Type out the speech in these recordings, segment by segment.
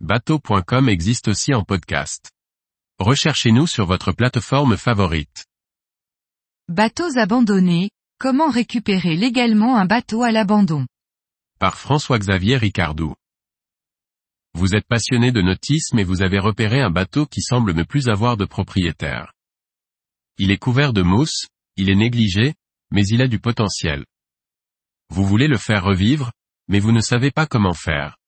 bateau.com existe aussi en podcast. Recherchez-nous sur votre plateforme favorite. Bateaux abandonnés, comment récupérer légalement un bateau à l'abandon? Par François-Xavier Ricardou. Vous êtes passionné de nautisme et vous avez repéré un bateau qui semble ne plus avoir de propriétaire. Il est couvert de mousse, il est négligé, mais il a du potentiel. Vous voulez le faire revivre, mais vous ne savez pas comment faire.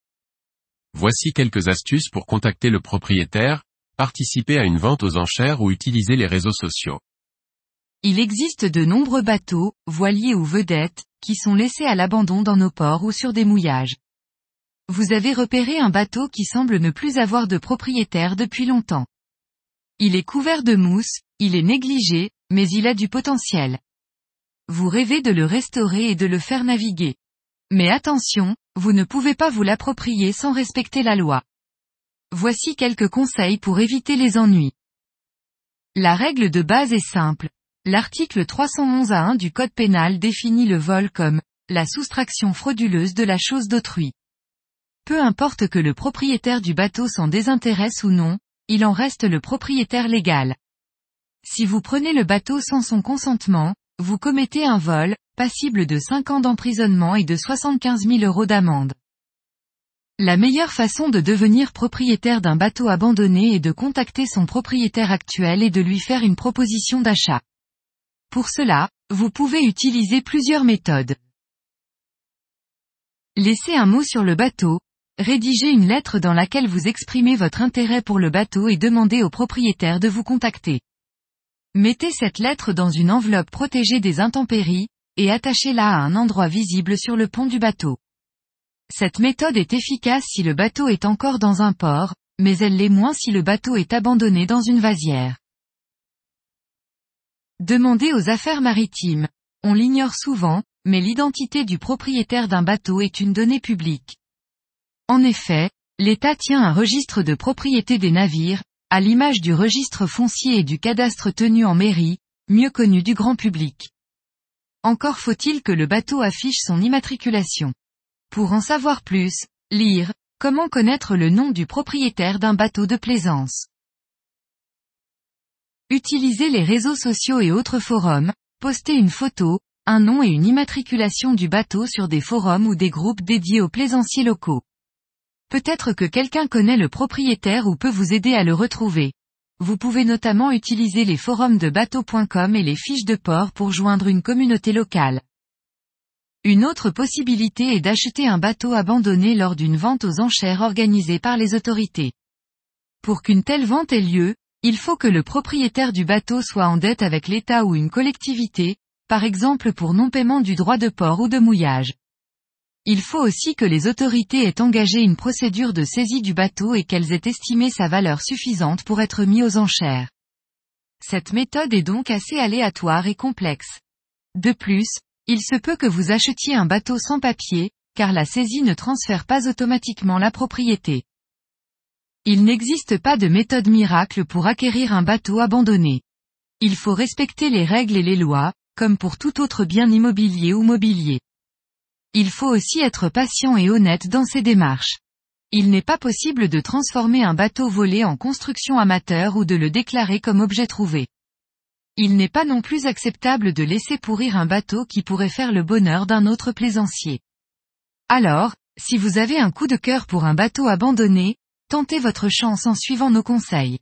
Voici quelques astuces pour contacter le propriétaire, participer à une vente aux enchères ou utiliser les réseaux sociaux. Il existe de nombreux bateaux, voiliers ou vedettes, qui sont laissés à l'abandon dans nos ports ou sur des mouillages. Vous avez repéré un bateau qui semble ne plus avoir de propriétaire depuis longtemps. Il est couvert de mousse, il est négligé, mais il a du potentiel. Vous rêvez de le restaurer et de le faire naviguer. Mais attention, vous ne pouvez pas vous l'approprier sans respecter la loi. Voici quelques conseils pour éviter les ennuis. La règle de base est simple. L'article 311 à 1 du Code pénal définit le vol comme la soustraction frauduleuse de la chose d'autrui. Peu importe que le propriétaire du bateau s'en désintéresse ou non, il en reste le propriétaire légal. Si vous prenez le bateau sans son consentement, vous commettez un vol, passible de 5 ans d'emprisonnement et de 75 000 euros d'amende. La meilleure façon de devenir propriétaire d'un bateau abandonné est de contacter son propriétaire actuel et de lui faire une proposition d'achat. Pour cela, vous pouvez utiliser plusieurs méthodes. Laissez un mot sur le bateau, rédigez une lettre dans laquelle vous exprimez votre intérêt pour le bateau et demandez au propriétaire de vous contacter. Mettez cette lettre dans une enveloppe protégée des intempéries, et attachez-la à un endroit visible sur le pont du bateau. Cette méthode est efficace si le bateau est encore dans un port, mais elle l'est moins si le bateau est abandonné dans une vasière. Demandez aux affaires maritimes. On l'ignore souvent, mais l'identité du propriétaire d'un bateau est une donnée publique. En effet, l'État tient un registre de propriété des navires, à l'image du registre foncier et du cadastre tenu en mairie, mieux connu du grand public. Encore faut-il que le bateau affiche son immatriculation. Pour en savoir plus, lire, comment connaître le nom du propriétaire d'un bateau de plaisance. Utilisez les réseaux sociaux et autres forums, postez une photo, un nom et une immatriculation du bateau sur des forums ou des groupes dédiés aux plaisanciers locaux. Peut-être que quelqu'un connaît le propriétaire ou peut vous aider à le retrouver. Vous pouvez notamment utiliser les forums de bateau.com et les fiches de port pour joindre une communauté locale. Une autre possibilité est d'acheter un bateau abandonné lors d'une vente aux enchères organisée par les autorités. Pour qu'une telle vente ait lieu, il faut que le propriétaire du bateau soit en dette avec l'État ou une collectivité, par exemple pour non-paiement du droit de port ou de mouillage. Il faut aussi que les autorités aient engagé une procédure de saisie du bateau et qu'elles aient estimé sa valeur suffisante pour être mis aux enchères. Cette méthode est donc assez aléatoire et complexe. De plus, il se peut que vous achetiez un bateau sans papier, car la saisie ne transfère pas automatiquement la propriété. Il n'existe pas de méthode miracle pour acquérir un bateau abandonné. Il faut respecter les règles et les lois, comme pour tout autre bien immobilier ou mobilier. Il faut aussi être patient et honnête dans ses démarches. Il n'est pas possible de transformer un bateau volé en construction amateur ou de le déclarer comme objet trouvé. Il n'est pas non plus acceptable de laisser pourrir un bateau qui pourrait faire le bonheur d'un autre plaisancier. Alors, si vous avez un coup de cœur pour un bateau abandonné, tentez votre chance en suivant nos conseils.